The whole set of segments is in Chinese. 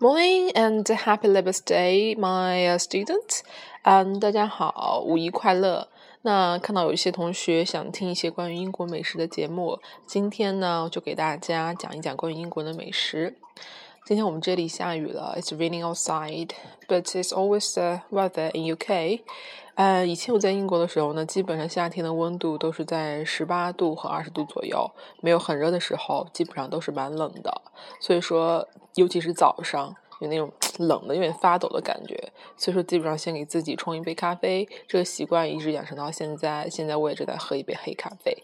Morning and happy Labor Day, my students. 嗯，大家好，五一快乐。那看到有一些同学想听一些关于英国美食的节目，今天呢就给大家讲一讲关于英国的美食。今天我们这里下雨了，It's raining outside, but it's always the weather in UK. 呃，以前我在英国的时候呢，基本上夏天的温度都是在十八度和二十度左右，没有很热的时候，基本上都是蛮冷的。所以说，尤其是早上。那种 冷的、有点发抖的感觉，所以说基本上先给自己冲一杯咖啡，这个习惯一直养成到现在。现在我也正在喝一杯黑咖啡。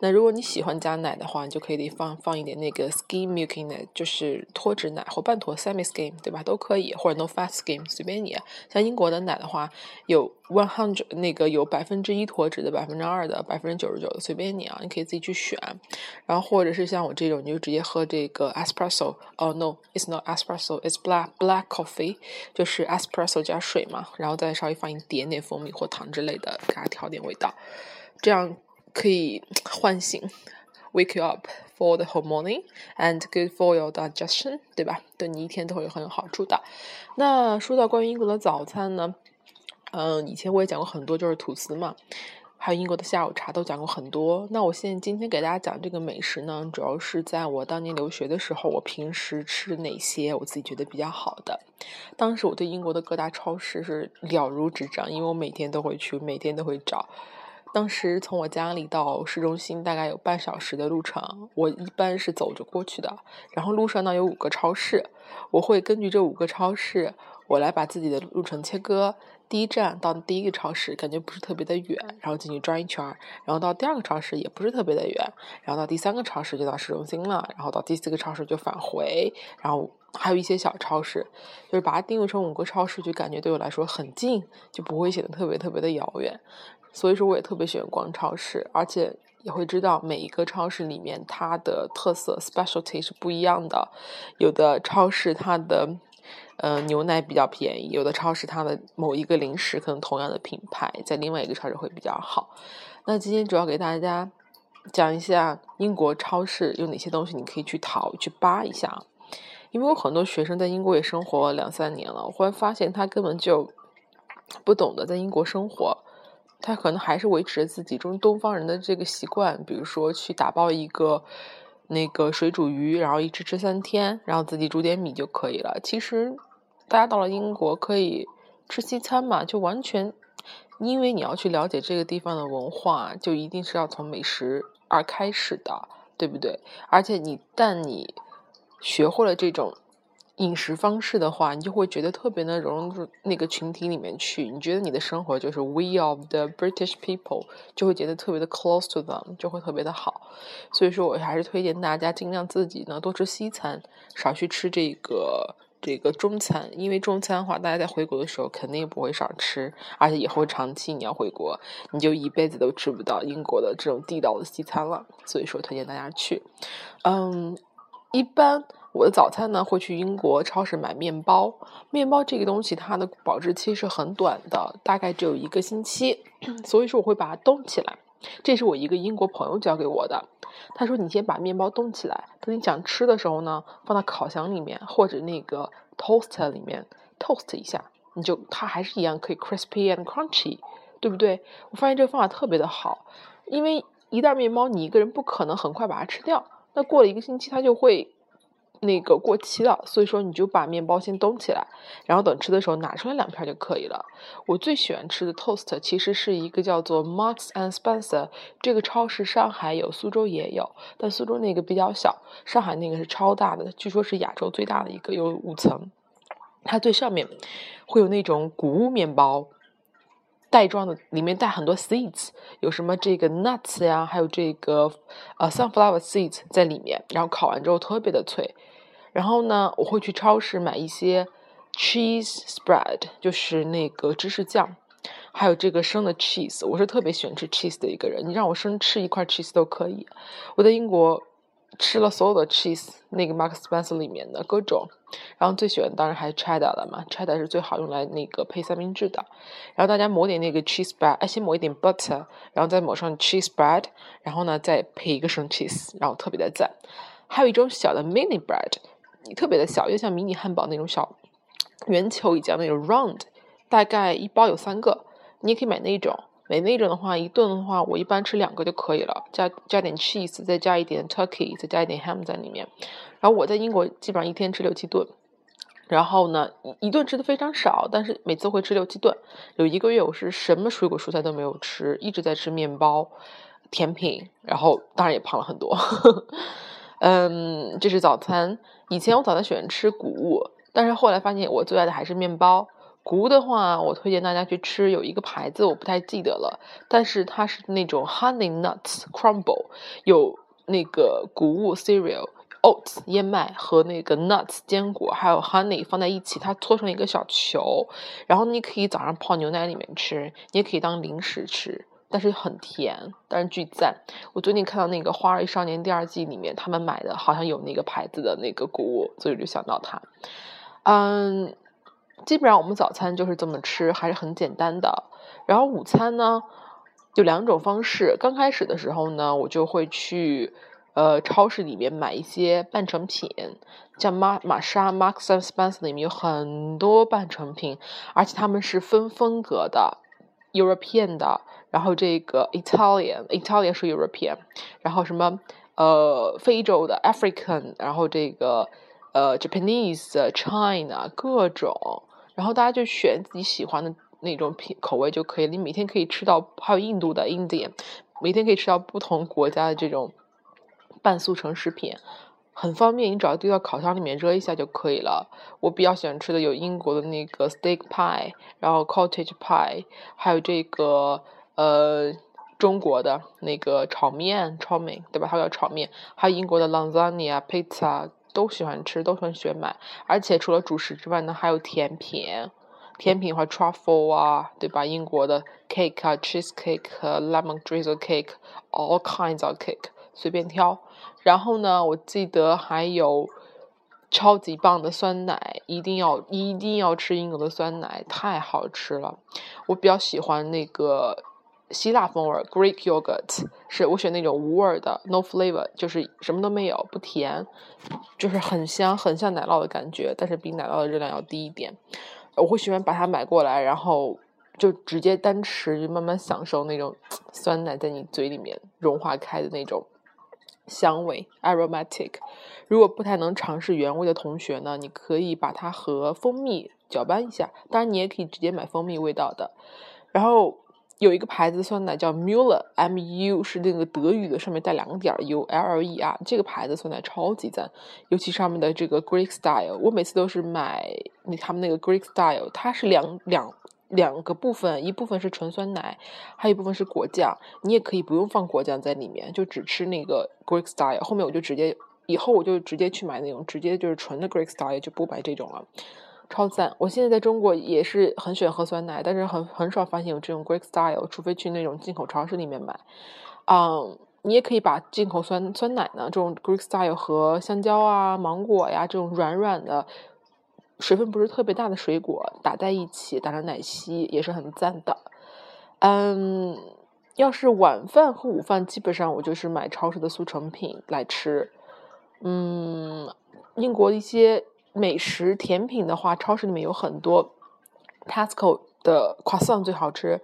那如果你喜欢加奶的话，你就可以放放一点那个 skim milk in it，就是脱脂奶或半脱 semi skim，对吧？都可以，或者 no fat skim，随便你。像英国的奶的话，有 one hundred 那个有百分之一脱脂的、百分之二的、百分之九十九的，随便你啊，你可以自己去选。然后或者是像我这种，你就直接喝这个 espresso。哦，no，it's not espresso，it's black。Black coffee 就是 espresso 加水嘛，然后再稍微放一点点蜂蜜或糖之类的，给它调点味道，这样可以唤醒，wake you up for the whole morning and good for your digestion，对吧？对你一天都会有很有好处的。那说到关于英国的早餐呢，嗯，以前我也讲过很多，就是吐司嘛。还有英国的下午茶都讲过很多。那我现在今天给大家讲这个美食呢，主要是在我当年留学的时候，我平时吃哪些我自己觉得比较好的。当时我对英国的各大超市是了如指掌，因为我每天都会去，每天都会找。当时从我家里到市中心大概有半小时的路程，我一般是走着过去的。然后路上呢有五个超市，我会根据这五个超市，我来把自己的路程切割。第一站到第一个超市，感觉不是特别的远，然后进去转一圈，然后到第二个超市也不是特别的远，然后到第三个超市就到市中心了，然后到第四个超市就返回，然后还有一些小超市，就是把它定位成五个超市，就感觉对我来说很近，就不会显得特别特别的遥远。所以说，我也特别喜欢逛超市，而且也会知道每一个超市里面它的特色 specialty 是不一样的，有的超市它的。呃，牛奶比较便宜，有的超市它的某一个零食可能同样的品牌，在另外一个超市会比较好。那今天主要给大家讲一下英国超市有哪些东西你可以去淘去扒一下。因为我很多学生在英国也生活两三年了，我忽然发现他根本就不懂得在英国生活，他可能还是维持着自己中东方人的这个习惯，比如说去打包一个。那个水煮鱼，然后一吃吃三天，然后自己煮点米就可以了。其实，大家到了英国可以吃西餐嘛，就完全，因为你要去了解这个地方的文化，就一定是要从美食而开始的，对不对？而且你，但你学会了这种。饮食方式的话，你就会觉得特别的融入那个群体里面去。你觉得你的生活就是 we of the British people，就会觉得特别的 close to them，就会特别的好。所以说我还是推荐大家尽量自己呢多吃西餐，少去吃这个这个中餐。因为中餐的话，大家在回国的时候肯定不会少吃，而且以后长期你要回国，你就一辈子都吃不到英国的这种地道的西餐了。所以说推荐大家去，嗯。一般我的早餐呢会去英国超市买面包，面包这个东西它的保质期是很短的，大概只有一个星期，所以说我会把它冻起来。这是我一个英国朋友教给我的，他说你先把面包冻起来，等你想吃的时候呢，放到烤箱里面或者那个 toaster 里面 toast 一下，你就它还是一样可以 crispy and crunchy，对不对？我发现这个方法特别的好，因为一袋面包你一个人不可能很快把它吃掉。那过了一个星期，它就会那个过期了，所以说你就把面包先冻起来，然后等吃的时候拿出来两片就可以了。我最喜欢吃的 toast 其实是一个叫做 Marks and Spencer 这个超市，上海有，苏州也有，但苏州那个比较小，上海那个是超大的，据说是亚洲最大的一个，有五层，它最上面会有那种谷物面包。袋装的，里面带很多 seeds，有什么这个 nuts 呀，还有这个呃 sunflower seeds 在里面，然后烤完之后特别的脆。然后呢，我会去超市买一些 cheese spread，就是那个芝士酱，还有这个生的 cheese。我是特别喜欢吃 cheese 的一个人，你让我生吃一块 cheese 都可以。我在英国。吃了所有的 cheese，那个 Mark Spencer 里面的各种，然后最喜欢当然还是 cheddar 了嘛，cheddar 是最好用来那个配三明治的。然后大家抹点那个 cheese bread，哎，先抹一点 butter，然后再抹上 cheese spread，然后呢再配一个生 cheese，然后特别的赞。还有一种小的 mini bread，特别的小，就像迷你汉堡那种小圆球一样那种 round，大概一包有三个，你也可以买那种。买那种的话，一顿的话，我一般吃两个就可以了，加加点 cheese，再加一点 turkey，再加一点 ham 在里面。然后我在英国基本上一天吃六七顿，然后呢一顿吃的非常少，但是每次会吃六七顿。有一个月我是什么水果蔬菜都没有吃，一直在吃面包、甜品，然后当然也胖了很多。嗯，这是早餐。以前我早餐喜欢吃谷物，但是后来发现我最爱的还是面包。谷物的话，我推荐大家去吃，有一个牌子我不太记得了，但是它是那种 honey nuts crumble，有那个谷物 cereal oats 燕麦和那个 nuts 坚果，还有 honey 放在一起，它搓成一个小球，然后你可以早上泡牛奶里面吃，你也可以当零食吃，但是很甜，但是巨赞。我最近看到那个《花儿与少年》第二季里面，他们买的好像有那个牌子的那个谷物，所以就想到它，嗯。基本上我们早餐就是这么吃，还是很简单的。然后午餐呢，有两种方式。刚开始的时候呢，我就会去呃超市里面买一些半成品，像玛玛莎 Marks and Spencer 里面有很多半成品，而且他们是分风格的，European 的，然后这个 Italian，Italian 是 European，然后什么呃非洲的 African，然后这个。呃，Japanese、China 各种，然后大家就选自己喜欢的那种品口味就可以。你每天可以吃到，还有印度的 Indian，每天可以吃到不同国家的这种半速成食品，很方便。你只要丢到烤箱里面热一下就可以了。我比较喜欢吃的有英国的那个 steak pie，然后 cottage pie，还有这个呃中国的那个炒面，炒面对吧？它叫炒面，还有英国的 lasagna、pizza。都喜欢吃，都很喜欢买，而且除了主食之外呢，还有甜品。甜品的话，truffle 啊，对吧？英国的 cake 啊，cheese cake，lemon drizzle cake，all kinds of cake，随便挑。然后呢，我记得还有超级棒的酸奶，一定要一定要吃英国的酸奶，太好吃了。我比较喜欢那个。希腊风味 Greek yogurt 是我选那种无味的，no flavor，就是什么都没有，不甜，就是很香，很像奶酪的感觉，但是比奶酪的热量要低一点。我会喜欢把它买过来，然后就直接单吃，就慢慢享受那种酸奶在你嘴里面融化开的那种香味，aromatic。如果不太能尝试原味的同学呢，你可以把它和蜂蜜搅拌一下，当然你也可以直接买蜂蜜味道的，然后。有一个牌子酸奶叫 Muller，M U 是那个德语的，上面带两个点 U L L E R。这个牌子酸奶超级赞，尤其上面的这个 Greek Style，我每次都是买那他们那个 Greek Style，它是两两两个部分，一部分是纯酸奶，还有一部分是果酱。你也可以不用放果酱在里面，就只吃那个 Greek Style。后面我就直接，以后我就直接去买那种直接就是纯的 Greek Style，就不买这种了。超赞！我现在在中国也是很喜欢喝酸奶，但是很很少发现有这种 Greek Style，除非去那种进口超市里面买。嗯，你也可以把进口酸酸奶呢，这种 Greek Style 和香蕉啊、芒果呀这种软软的、水分不是特别大的水果打在一起，打成奶昔也是很赞的。嗯，要是晚饭和午饭，基本上我就是买超市的速成品来吃。嗯，英国一些。美食甜品的话，超市里面有很多。Tesco 的 croissant 最好吃，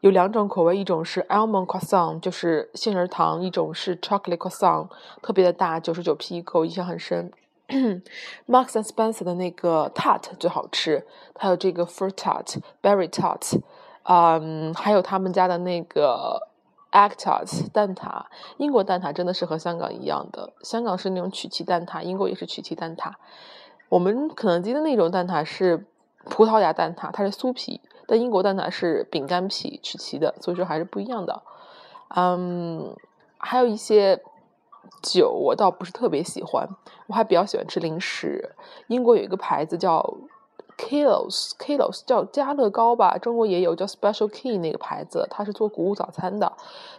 有两种口味，一种是 almond croissant，就是杏仁糖；一种是 chocolate croissant，特别的大，九十九 p 一口，印象很深。Marks and Spencer 的那个 tart 最好吃，还有这个 fruit tart、berry tart，嗯，还有他们家的那个。egg tart 蛋挞，英国蛋挞真的是和香港一样的，香港是那种曲奇蛋挞，英国也是曲奇蛋挞。我们肯德基的那种蛋挞是葡萄牙蛋挞，它是酥皮；但英国蛋挞是饼干皮曲奇的，所以说还是不一样的。嗯，还有一些酒我倒不是特别喜欢，我还比较喜欢吃零食。英国有一个牌子叫 Kilos，Kilos 叫加乐高吧，中国也有叫 Special Key 那个牌子，它是做谷物早餐的。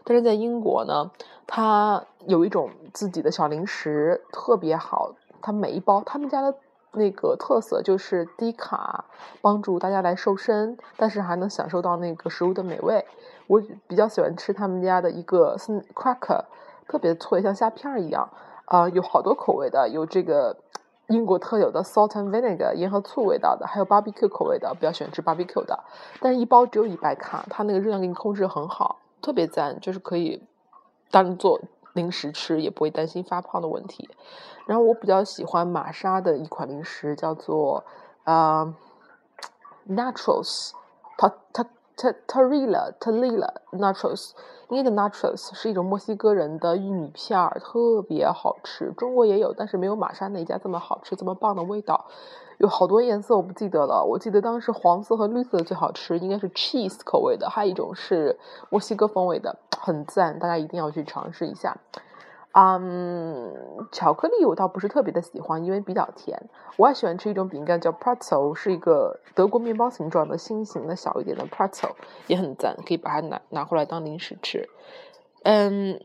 但是在英国呢，它有一种自己的小零食特别好，它每一包他们家的。那个特色就是低卡，帮助大家来瘦身，但是还能享受到那个食物的美味。我比较喜欢吃他们家的一个 cracker，特别脆，像虾片儿一样。啊，有好多口味的，有这个英国特有的 salt and vinegar 盐和醋味道的，还有 barbecue 口味的，比较喜欢吃 barbecue 的。但是一包只有一百卡，它那个热量给你控制很好，特别赞，就是可以当做零食吃，也不会担心发胖的问题。然后我比较喜欢玛莎的一款零食，叫做呃 Naturals，它它。T t a r i l a t a r i l a nachos。那个 nachos 是一种墨西哥人的玉米片儿，特别好吃。中国也有，但是没有玛莎那家这么好吃，这么棒的味道。有好多颜色我不记得了，我记得当时黄色和绿色的最好吃，应该是 cheese 口味的，还有一种是墨西哥风味的，很赞，大家一定要去尝试一下。嗯，巧克力我倒不是特别的喜欢，因为比较甜。我还喜欢吃一种饼干叫 pretzel，是一个德国面包形状的心形的小一点的 pretzel，也很赞，可以把它拿拿回来当零食吃。嗯，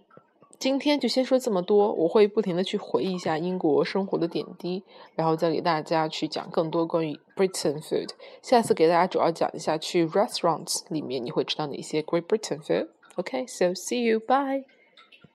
今天就先说这么多，我会不停的去回忆一下英国生活的点滴，然后再给大家去讲更多关于 Britain food。下次给大家主要讲一下去 restaurants 里面你会吃到哪些 Great Britain food。OK，so see you，bye。